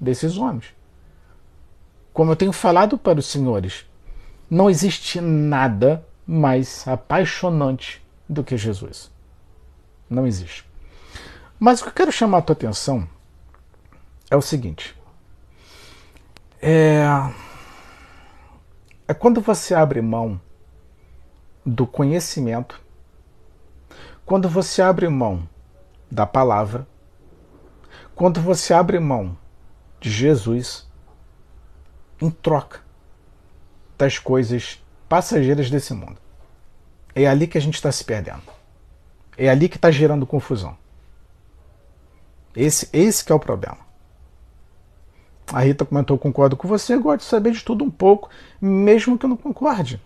desses homens. Como eu tenho falado para os senhores, não existe nada mais apaixonante do que Jesus. Não existe. Mas o que eu quero chamar a tua atenção é o seguinte: é, é quando você abre mão do conhecimento, quando você abre mão da palavra, quando você abre mão de Jesus em troca das coisas passageiras desse mundo. É ali que a gente está se perdendo. É ali que está gerando confusão. Esse, esse que é o problema. A Rita comentou, concordo com você, gosto de saber de tudo um pouco, mesmo que eu não concorde.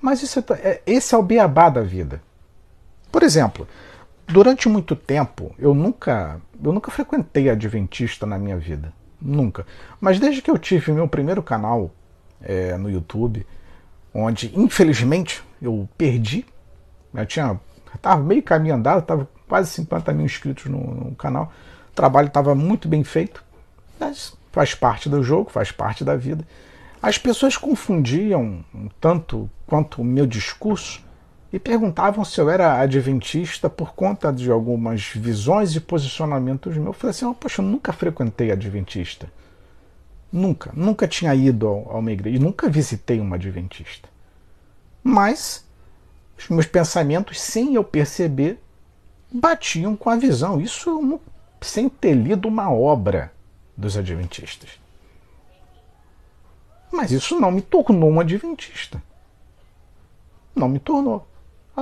Mas isso é, é, esse é o beabá da vida. Por exemplo, durante muito tempo eu nunca, eu nunca frequentei adventista na minha vida. Nunca. Mas desde que eu tive meu primeiro canal é, no YouTube, onde infelizmente eu perdi, eu tinha estava meio caminho andado, estava quase 50 mil inscritos no, no canal, o trabalho estava muito bem feito, mas faz parte do jogo, faz parte da vida. As pessoas confundiam tanto quanto o meu discurso e perguntavam se eu era adventista por conta de algumas visões e posicionamentos meus. Eu falei assim: poxa, eu nunca frequentei adventista. Nunca, nunca tinha ido a uma igreja, nunca visitei uma adventista. Mas os meus pensamentos, sem eu perceber, batiam com a visão. Isso sem ter lido uma obra dos adventistas. Mas isso não me tornou um adventista. Não me tornou.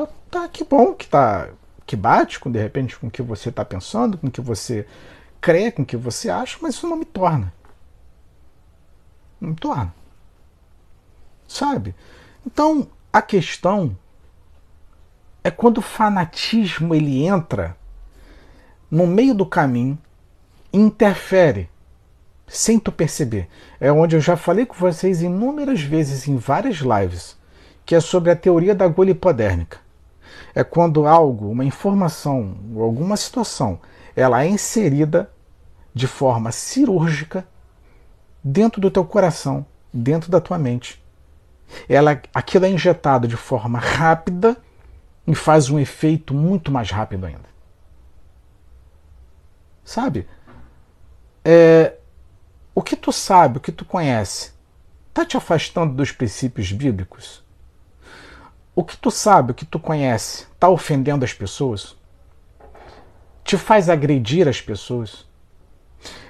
Ah, tá, que bom que tá que bate com de repente com o que você está pensando, com o que você crê, com o que você acha, mas isso não me torna. Não me torna. Sabe? Então, a questão é quando o fanatismo ele entra no meio do caminho e interfere sem tu perceber. É onde eu já falei com vocês inúmeras vezes em várias lives, que é sobre a teoria da agulha hipodérmica. É quando algo, uma informação alguma situação, ela é inserida de forma cirúrgica dentro do teu coração, dentro da tua mente. Ela, aquilo é injetado de forma rápida e faz um efeito muito mais rápido ainda. Sabe? É, o que tu sabe, o que tu conhece, está te afastando dos princípios bíblicos? O que tu sabe, o que tu conhece, está ofendendo as pessoas? Te faz agredir as pessoas?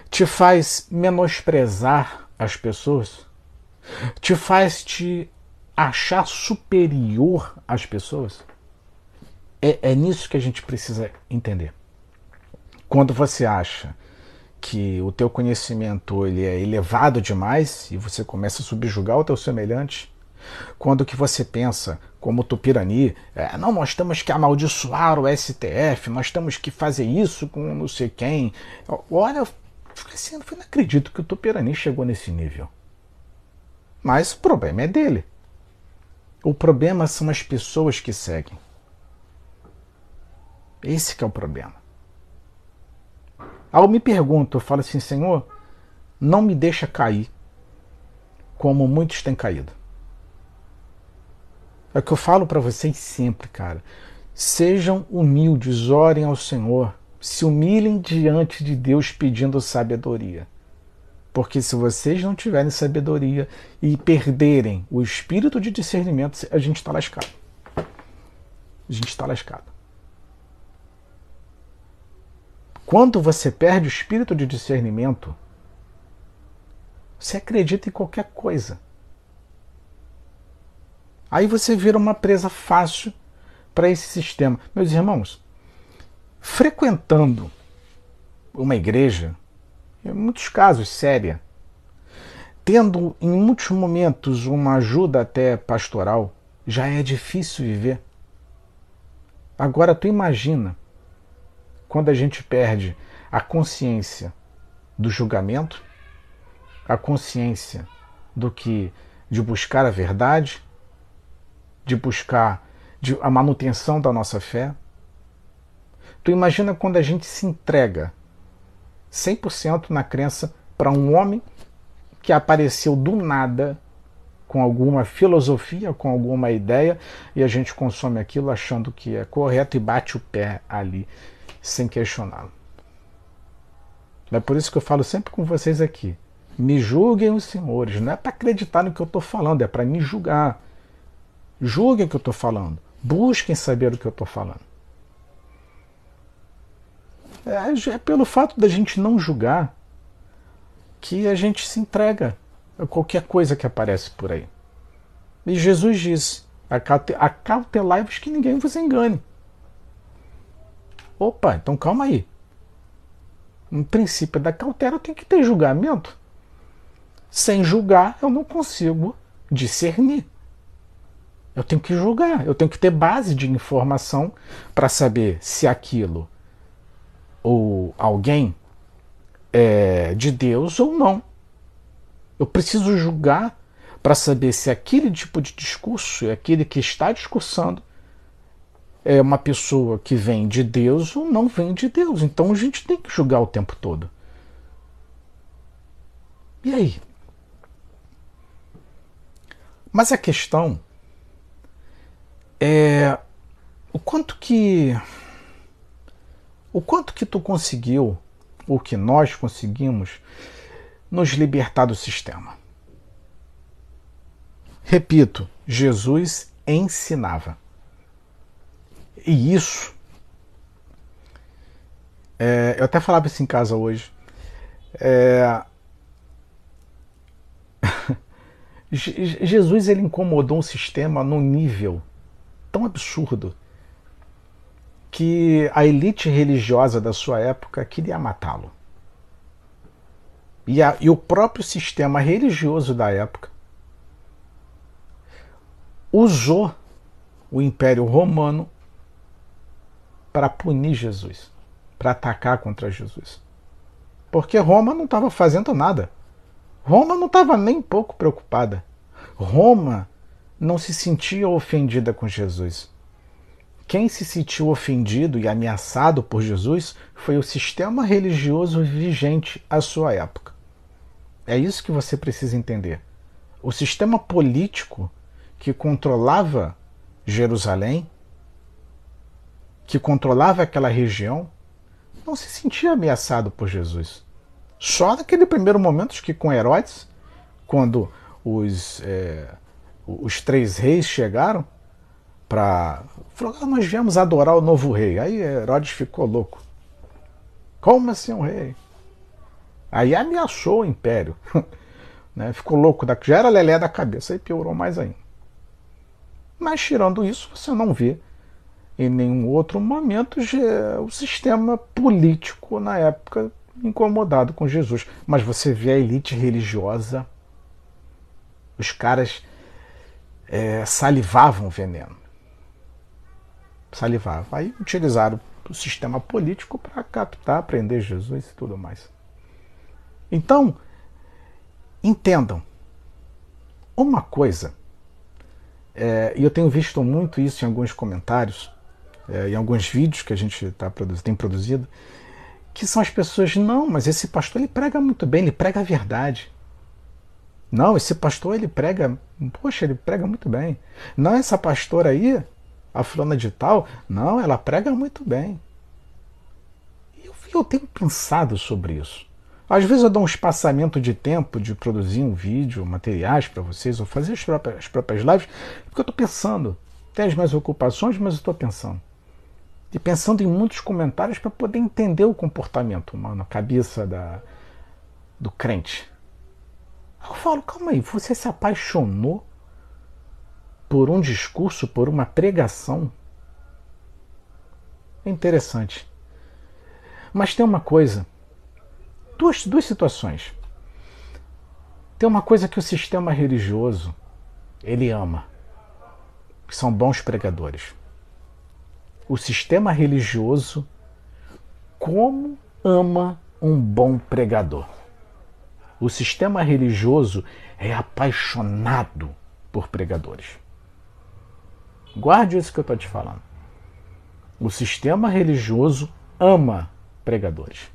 Te faz menosprezar as pessoas? Te faz te achar superior às pessoas? É, é nisso que a gente precisa entender. Quando você acha que o teu conhecimento ele é elevado demais e você começa a subjugar o teu semelhante, quando que você pensa, como Tupirani, é, não, nós temos que amaldiçoar o STF, nós temos que fazer isso com não sei quem. Olha, assim, eu não acredito que o Tupirani chegou nesse nível. Mas o problema é dele. O problema são as pessoas que seguem. Esse que é o problema. Ao me pergunto, eu falo assim, Senhor, não me deixa cair como muitos têm caído. É o que eu falo para vocês sempre, cara. Sejam humildes, orem ao Senhor, se humilhem diante de Deus pedindo sabedoria. Porque se vocês não tiverem sabedoria e perderem o espírito de discernimento, a gente está lascado. A gente está lascado. Quando você perde o espírito de discernimento, você acredita em qualquer coisa. Aí você vira uma presa fácil para esse sistema. Meus irmãos, frequentando uma igreja, em muitos casos séria, tendo em muitos momentos uma ajuda até pastoral, já é difícil viver. Agora tu imagina quando a gente perde a consciência do julgamento, a consciência do que de buscar a verdade, de buscar de, a manutenção da nossa fé. Tu imagina quando a gente se entrega 100% na crença para um homem que apareceu do nada com alguma filosofia, com alguma ideia, e a gente consome aquilo achando que é correto e bate o pé ali, sem questioná-lo. É por isso que eu falo sempre com vocês aqui. Me julguem os senhores. Não é para acreditar no que eu estou falando, é para me julgar. Julguem o que eu estou falando. Busquem saber o que eu estou falando. É, é pelo fato da gente não julgar que a gente se entrega a qualquer coisa que aparece por aí. E Jesus diz: acautelai-vos que ninguém vos engane. Opa, então calma aí. No princípio da cautela tem que ter julgamento. Sem julgar, eu não consigo discernir. Eu tenho que julgar, eu tenho que ter base de informação para saber se aquilo ou alguém é de Deus ou não. Eu preciso julgar para saber se aquele tipo de discurso é aquele que está discursando é uma pessoa que vem de Deus ou não vem de Deus. Então a gente tem que julgar o tempo todo. E aí? Mas a questão é o quanto que o quanto que tu conseguiu, o que nós conseguimos, nos libertar do sistema. Repito, Jesus ensinava. E isso. É, eu até falava isso em casa hoje. É, Jesus ele incomodou um sistema num nível tão absurdo que a elite religiosa da sua época queria matá-lo. E, e, o próprio sistema religioso da época usou o Império Romano para punir Jesus, para atacar contra Jesus. Porque Roma não estava fazendo nada. Roma não estava nem pouco preocupada. Roma não se sentia ofendida com Jesus. Quem se sentiu ofendido e ameaçado por Jesus foi o sistema religioso vigente à sua época. É isso que você precisa entender. O sistema político que controlava Jerusalém, que controlava aquela região, não se sentia ameaçado por Jesus. Só naquele primeiro momento que com Herodes, quando os, é, os três reis chegaram, para. Falou, ah, nós viemos adorar o novo rei. Aí Herodes ficou louco. Como assim um rei? Aí ameaçou o império. né? Ficou louco, da... já era lelé da cabeça, aí piorou mais ainda. Mas tirando isso, você não vê em nenhum outro momento o sistema político na época incomodado com Jesus. Mas você vê a elite religiosa, os caras é, salivavam veneno salivava. Aí utilizaram o sistema político para captar, prender Jesus e tudo mais. Então, entendam. Uma coisa, é, e eu tenho visto muito isso em alguns comentários, é, em alguns vídeos que a gente tá, tem produzido, que são as pessoas, não, mas esse pastor ele prega muito bem, ele prega a verdade. Não, esse pastor ele prega, poxa, ele prega muito bem. Não, essa pastora aí, a fulana de tal, não, ela prega muito bem. Eu, eu tenho pensado sobre isso. Às vezes eu dou um espaçamento de tempo de produzir um vídeo, materiais para vocês, ou fazer as próprias, as próprias lives, porque eu estou pensando. Tem as minhas ocupações, mas eu estou pensando. E pensando em muitos comentários para poder entender o comportamento humano, a cabeça da, do crente. Eu falo, calma aí, você se apaixonou por um discurso, por uma pregação. É interessante. Mas tem uma coisa, duas, duas situações. Tem uma coisa que o sistema religioso ele ama, que são bons pregadores. O sistema religioso como ama um bom pregador. O sistema religioso é apaixonado por pregadores. Guarde isso que eu estou te falando. O sistema religioso ama pregadores.